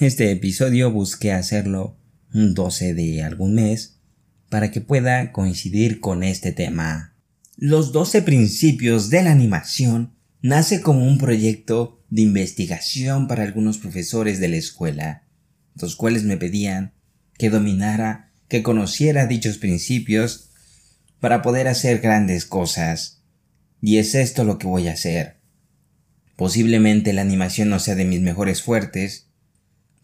Este episodio busqué hacerlo un 12 de algún mes para que pueda coincidir con este tema. Los 12 principios de la animación nace como un proyecto de investigación para algunos profesores de la escuela, los cuales me pedían que dominara, que conociera dichos principios para poder hacer grandes cosas. Y es esto lo que voy a hacer. Posiblemente la animación no sea de mis mejores fuertes,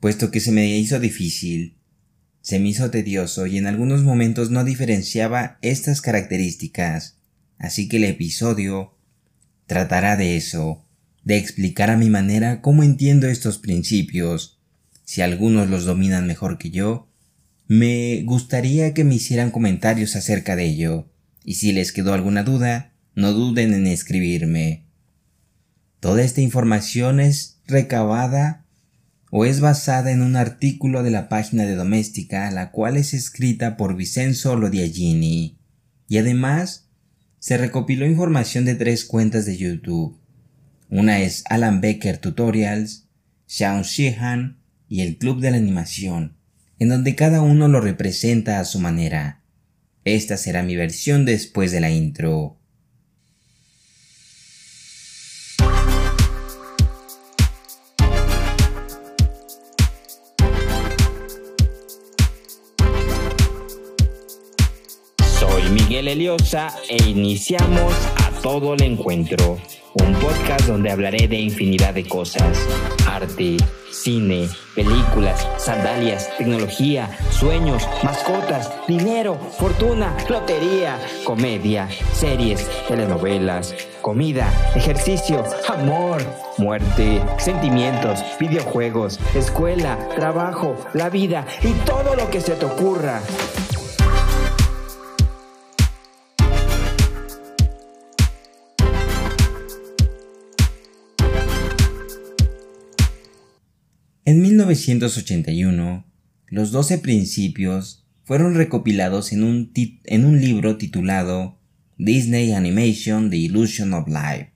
puesto que se me hizo difícil, se me hizo tedioso y en algunos momentos no diferenciaba estas características, así que el episodio tratará de eso, de explicar a mi manera cómo entiendo estos principios. Si algunos los dominan mejor que yo, me gustaría que me hicieran comentarios acerca de ello, y si les quedó alguna duda, no duden en escribirme. Toda esta información es recabada o es basada en un artículo de la página de Doméstica, la cual es escrita por Vicenzo Lodiagini, y además se recopiló información de tres cuentas de YouTube. Una es Alan Becker Tutorials, Sean Sheehan y el Club de la Animación, en donde cada uno lo representa a su manera. Esta será mi versión después de la intro. Miguel Eliosa e iniciamos a todo el encuentro, un podcast donde hablaré de infinidad de cosas, arte, cine, películas, sandalias, tecnología, sueños, mascotas, dinero, fortuna, lotería, comedia, series, telenovelas, comida, ejercicio, amor, muerte, sentimientos, videojuegos, escuela, trabajo, la vida y todo lo que se te ocurra. En 1981, los 12 principios fueron recopilados en un, libro titulado Disney Animation The Illusion of Life,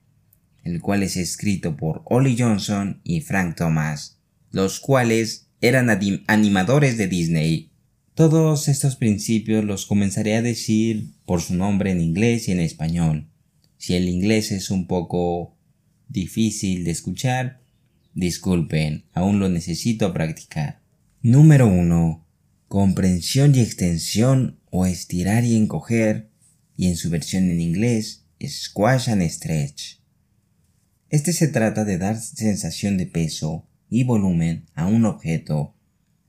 el cual es escrito por Ollie Johnson y Frank Thomas, los cuales eran animadores de Disney. Todos estos principios los comenzaré a decir por su nombre en inglés y en español. Si el inglés es un poco difícil de escuchar, Disculpen, aún lo necesito practicar. Número 1. Comprensión y extensión o estirar y encoger, y en su versión en inglés, squash and stretch. Este se trata de dar sensación de peso y volumen a un objeto,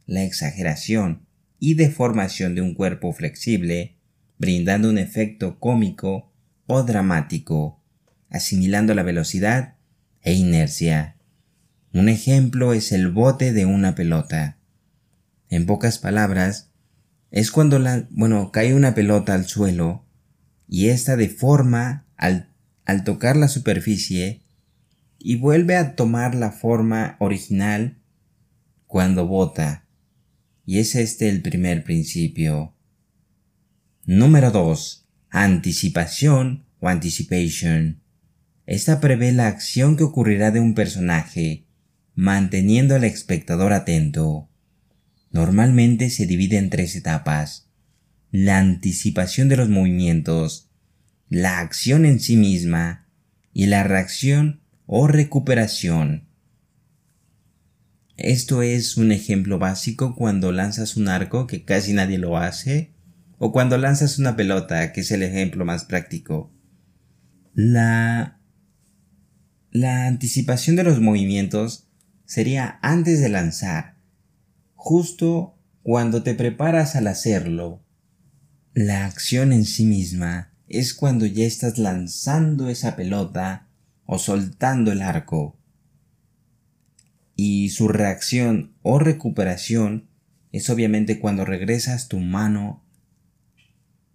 la exageración y deformación de un cuerpo flexible, brindando un efecto cómico o dramático, asimilando la velocidad e inercia. Un ejemplo es el bote de una pelota. En pocas palabras, es cuando la, bueno, cae una pelota al suelo y ésta deforma al, al tocar la superficie y vuelve a tomar la forma original cuando bota. Y es este el primer principio. Número 2. Anticipación o anticipation. Esta prevé la acción que ocurrirá de un personaje manteniendo al espectador atento. Normalmente se divide en tres etapas. La anticipación de los movimientos, la acción en sí misma y la reacción o recuperación. Esto es un ejemplo básico cuando lanzas un arco que casi nadie lo hace o cuando lanzas una pelota que es el ejemplo más práctico. La la anticipación de los movimientos sería antes de lanzar, justo cuando te preparas al hacerlo. La acción en sí misma es cuando ya estás lanzando esa pelota o soltando el arco. Y su reacción o recuperación es obviamente cuando regresas tu mano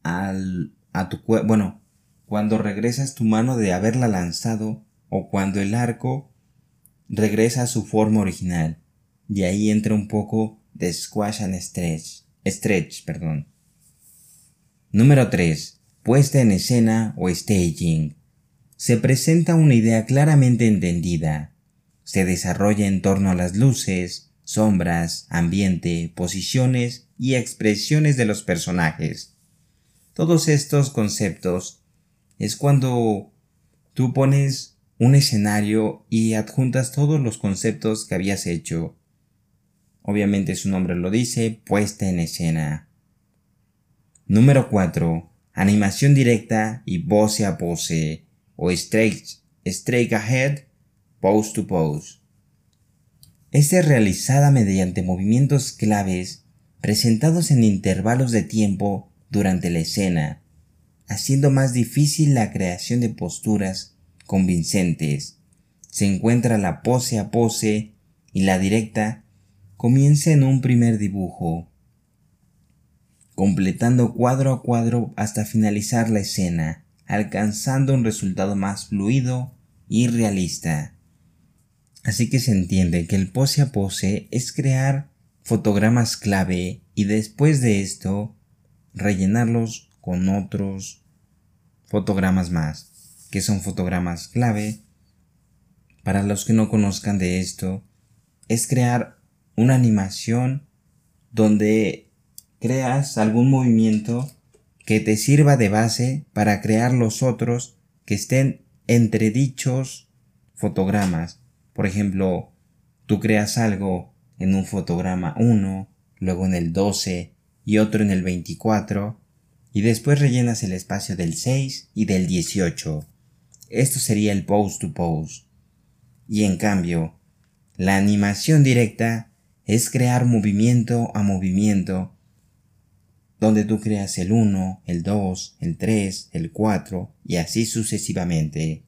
al, a tu cuerpo, bueno, cuando regresas tu mano de haberla lanzado o cuando el arco regresa a su forma original, y ahí entra un poco de squash and stretch, stretch, perdón. Número 3. Puesta en escena o staging. Se presenta una idea claramente entendida. Se desarrolla en torno a las luces, sombras, ambiente, posiciones y expresiones de los personajes. Todos estos conceptos es cuando tú pones un escenario y adjuntas todos los conceptos que habías hecho. Obviamente su nombre lo dice, puesta en escena. Número 4. Animación directa y pose a pose o straight, straight ahead, pose to pose. Esta es realizada mediante movimientos claves presentados en intervalos de tiempo durante la escena, haciendo más difícil la creación de posturas convincentes. Se encuentra la pose a pose y la directa comienza en un primer dibujo, completando cuadro a cuadro hasta finalizar la escena, alcanzando un resultado más fluido y realista. Así que se entiende que el pose a pose es crear fotogramas clave y después de esto rellenarlos con otros fotogramas más, que son fotogramas clave. Para los que no conozcan de esto, es crear una animación donde creas algún movimiento que te sirva de base para crear los otros que estén entre dichos fotogramas. Por ejemplo, tú creas algo en un fotograma 1, luego en el 12 y otro en el 24, y después rellenas el espacio del 6 y del 18. Esto sería el pose to pose. Y en cambio, la animación directa es crear movimiento a movimiento, donde tú creas el 1, el 2, el 3, el 4 y así sucesivamente.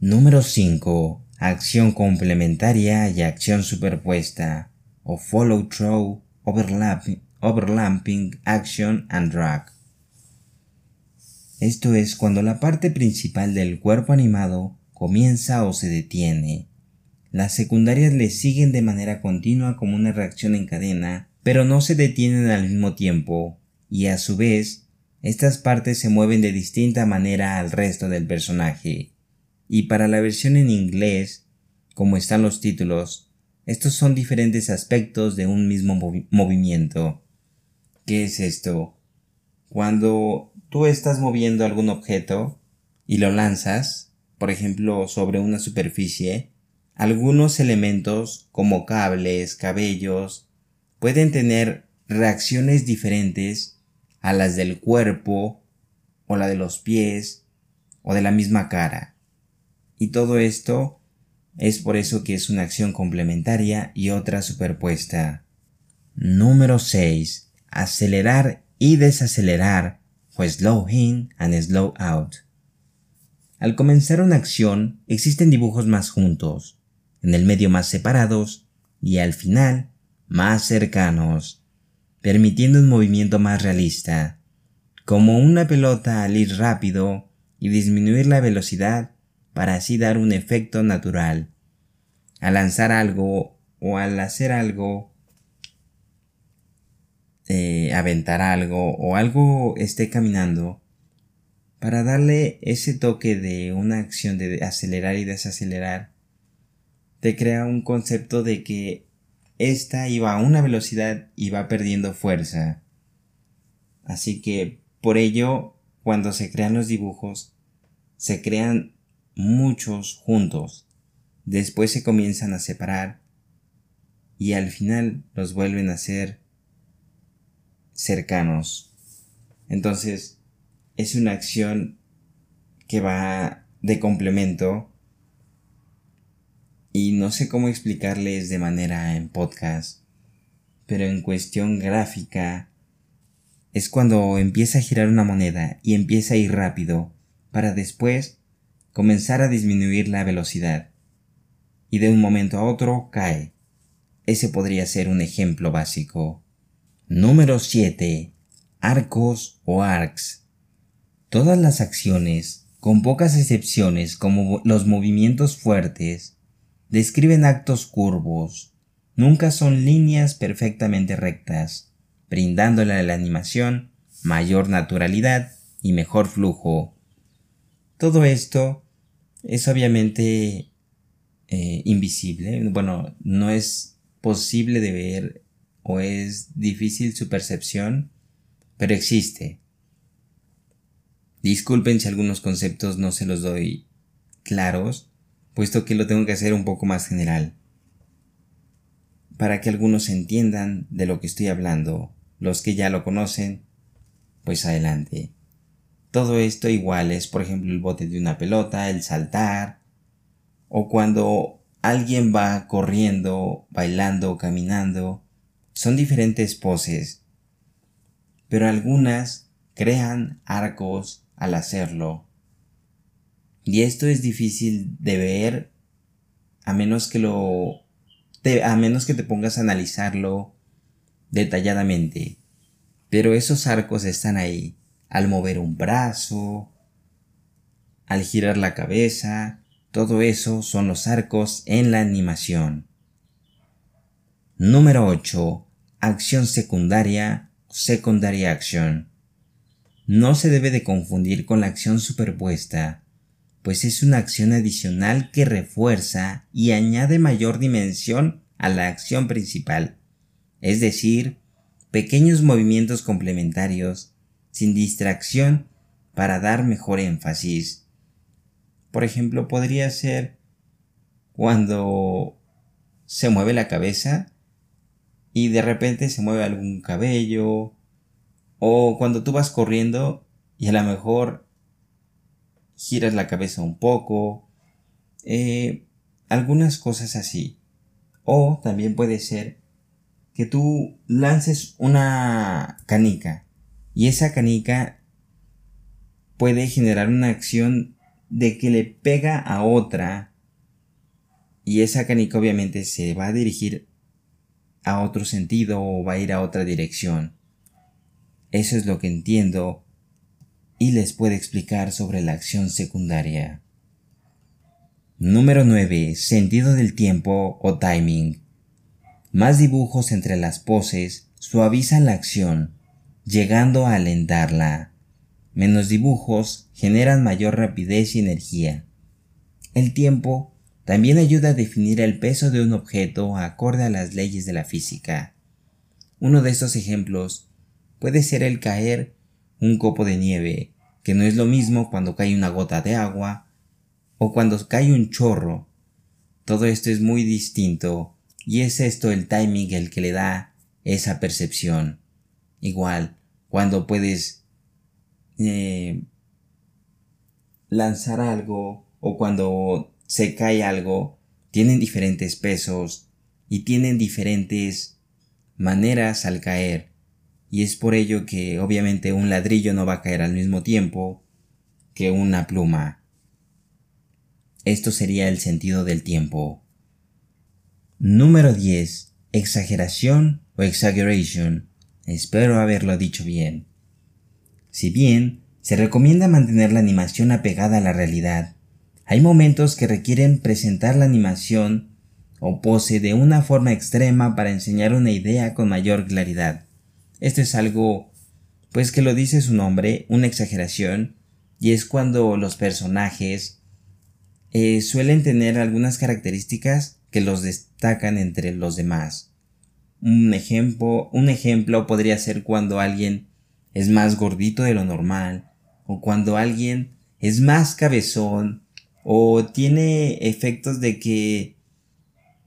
Número 5. Acción complementaria y acción superpuesta, o follow through, overlapping, overlapping action and drag. Esto es cuando la parte principal del cuerpo animado comienza o se detiene las secundarias le siguen de manera continua como una reacción en cadena, pero no se detienen al mismo tiempo, y a su vez, estas partes se mueven de distinta manera al resto del personaje. Y para la versión en inglés, como están los títulos, estos son diferentes aspectos de un mismo movimiento. ¿Qué es esto? Cuando tú estás moviendo algún objeto y lo lanzas, por ejemplo, sobre una superficie, algunos elementos como cables, cabellos, pueden tener reacciones diferentes a las del cuerpo o la de los pies o de la misma cara. Y todo esto es por eso que es una acción complementaria y otra superpuesta. Número 6. Acelerar y desacelerar o slow in and slow out. Al comenzar una acción existen dibujos más juntos, en el medio más separados y al final más cercanos, permitiendo un movimiento más realista, como una pelota al ir rápido y disminuir la velocidad para así dar un efecto natural. Al lanzar algo o al hacer algo, eh, aventar algo o algo esté caminando, para darle ese toque de una acción de acelerar y desacelerar, te crea un concepto de que esta iba a una velocidad y va perdiendo fuerza. Así que por ello, cuando se crean los dibujos, se crean muchos juntos. Después se comienzan a separar y al final los vuelven a ser cercanos. Entonces, es una acción que va de complemento y no sé cómo explicarles de manera en podcast, pero en cuestión gráfica es cuando empieza a girar una moneda y empieza a ir rápido para después comenzar a disminuir la velocidad y de un momento a otro cae. Ese podría ser un ejemplo básico. Número 7. Arcos o arcs. Todas las acciones, con pocas excepciones como los movimientos fuertes, describen actos curvos, nunca son líneas perfectamente rectas, brindándole a la animación mayor naturalidad y mejor flujo. Todo esto es obviamente eh, invisible, bueno, no es posible de ver o es difícil su percepción, pero existe. Disculpen si algunos conceptos no se los doy claros, puesto que lo tengo que hacer un poco más general. Para que algunos entiendan de lo que estoy hablando, los que ya lo conocen, pues adelante. Todo esto igual es, por ejemplo, el bote de una pelota, el saltar, o cuando alguien va corriendo, bailando, caminando. Son diferentes poses, pero algunas crean arcos al hacerlo. Y esto es difícil de ver a menos que lo a menos que te pongas a analizarlo detalladamente. Pero esos arcos están ahí al mover un brazo, al girar la cabeza, todo eso son los arcos en la animación. Número 8. Acción secundaria, secondary action. No se debe de confundir con la acción superpuesta, pues es una acción adicional que refuerza y añade mayor dimensión a la acción principal, es decir, pequeños movimientos complementarios sin distracción para dar mejor énfasis. Por ejemplo, podría ser cuando se mueve la cabeza y de repente se mueve algún cabello o cuando tú vas corriendo y a lo mejor giras la cabeza un poco eh, algunas cosas así. O también puede ser que tú lances una canica y esa canica puede generar una acción de que le pega a otra y esa canica obviamente se va a dirigir a otro sentido o va a ir a otra dirección. Eso es lo que entiendo y les puedo explicar sobre la acción secundaria. Número 9. Sentido del tiempo o timing. Más dibujos entre las poses suavizan la acción llegando a alentarla. Menos dibujos generan mayor rapidez y energía. El tiempo también ayuda a definir el peso de un objeto acorde a las leyes de la física. Uno de estos ejemplos puede ser el caer un copo de nieve, que no es lo mismo cuando cae una gota de agua o cuando cae un chorro. Todo esto es muy distinto y es esto el timing el que le da esa percepción. Igual, cuando puedes eh, lanzar algo o cuando se cae algo, tienen diferentes pesos y tienen diferentes maneras al caer. Y es por ello que obviamente un ladrillo no va a caer al mismo tiempo que una pluma. Esto sería el sentido del tiempo. Número 10. Exageración o exaggeration. Espero haberlo dicho bien. Si bien se recomienda mantener la animación apegada a la realidad, hay momentos que requieren presentar la animación o pose de una forma extrema para enseñar una idea con mayor claridad. Esto es algo, pues que lo dice su nombre, una exageración, y es cuando los personajes eh, suelen tener algunas características que los destacan entre los demás. Un ejemplo, un ejemplo podría ser cuando alguien es más gordito de lo normal, o cuando alguien es más cabezón, o tiene efectos de que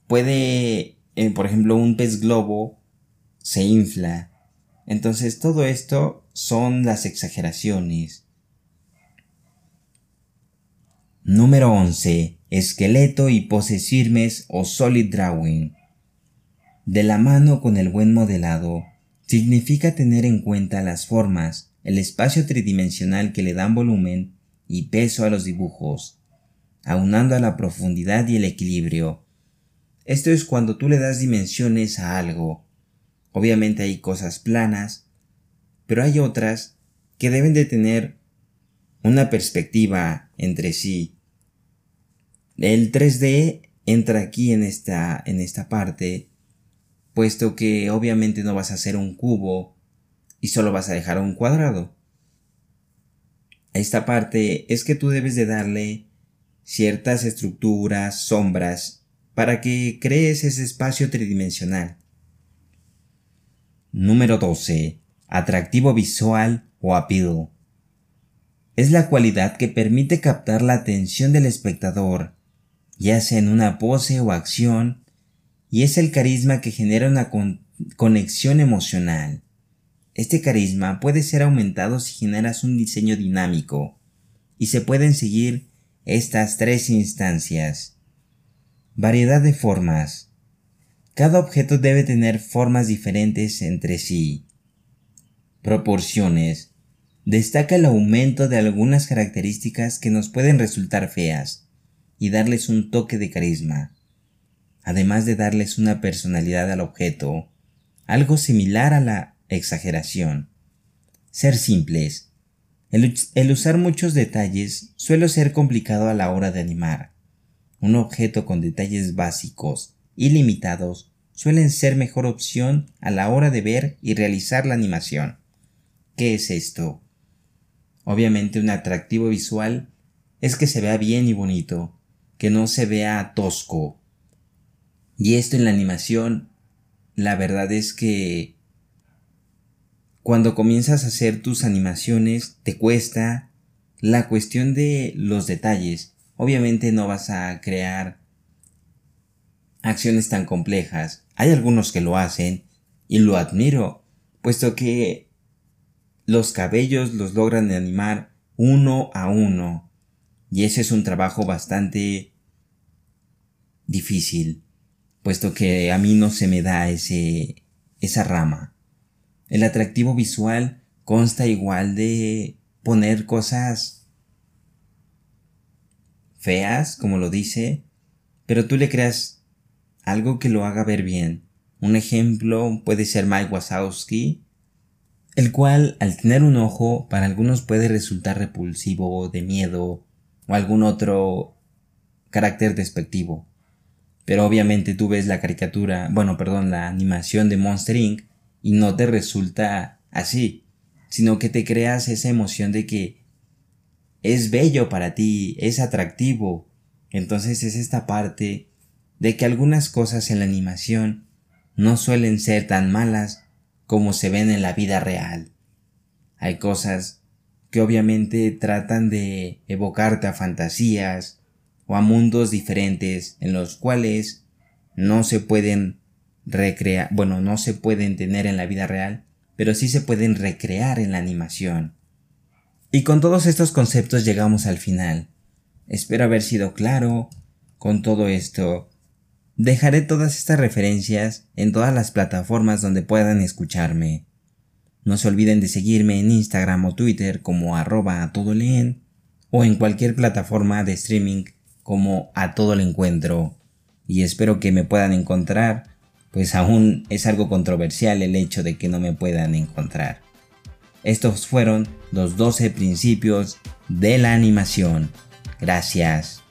puede, eh, por ejemplo, un pez globo se infla. Entonces todo esto son las exageraciones. Número 11. Esqueleto y poses firmes o solid drawing. De la mano con el buen modelado, significa tener en cuenta las formas, el espacio tridimensional que le dan volumen y peso a los dibujos, aunando a la profundidad y el equilibrio. Esto es cuando tú le das dimensiones a algo. Obviamente hay cosas planas, pero hay otras que deben de tener una perspectiva entre sí. El 3D entra aquí en esta, en esta parte puesto que obviamente no vas a hacer un cubo y solo vas a dejar un cuadrado. Esta parte es que tú debes de darle ciertas estructuras, sombras para que crees ese espacio tridimensional. Número 12. Atractivo visual o appeal. Es la cualidad que permite captar la atención del espectador, ya sea en una pose o acción, y es el carisma que genera una conexión emocional. Este carisma puede ser aumentado si generas un diseño dinámico, y se pueden seguir estas tres instancias. Variedad de formas. Cada objeto debe tener formas diferentes entre sí. Proporciones. Destaca el aumento de algunas características que nos pueden resultar feas y darles un toque de carisma, además de darles una personalidad al objeto, algo similar a la exageración. Ser simples. El, usar muchos detalles suele ser complicado a la hora de animar. Un objeto con detalles básicos y limitados suelen ser mejor opción a la hora de ver y realizar la animación. ¿Qué es esto? Obviamente un atractivo visual es que se vea bien y bonito, que no se vea tosco. Y esto en la animación, la verdad es que cuando comienzas a hacer tus animaciones te cuesta la cuestión de los detalles. Obviamente no vas a crear acciones tan complejas. Hay algunos que lo hacen y lo admiro, puesto que los cabellos los logran animar uno a uno. Y ese es un trabajo bastante difícil, puesto que a mí no se me da ese, esa rama. El atractivo visual consta igual de poner cosas feas, como lo dice, pero tú le creas algo que lo haga ver bien. Un ejemplo puede ser Mike Wazowski, el cual al tener un ojo para algunos puede resultar repulsivo, de miedo o algún otro carácter despectivo. Pero obviamente tú ves la caricatura, bueno, perdón, la animación de Monster Inc. y no te resulta así, sino que te creas esa emoción de que es bello para ti, es atractivo. Entonces es esta parte de que algunas cosas en la animación no suelen ser tan malas como se ven en la vida real. Hay cosas que obviamente tratan de evocarte a fantasías o a mundos diferentes en los cuales no se pueden recrear, bueno, no se pueden tener en la vida real, pero sí se pueden recrear en la animación. Y con todos estos conceptos llegamos al final. Espero haber sido claro con todo esto Dejaré todas estas referencias en todas las plataformas donde puedan escucharme. No se olviden de seguirme en Instagram o Twitter como arroba a todo leen o en cualquier plataforma de streaming como a todo el encuentro. Y espero que me puedan encontrar, pues aún es algo controversial el hecho de que no me puedan encontrar. Estos fueron los 12 principios de la animación. Gracias.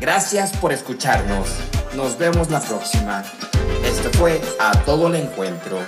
Gracias por escucharnos. Nos vemos la próxima. Esto fue A Todo el Encuentro.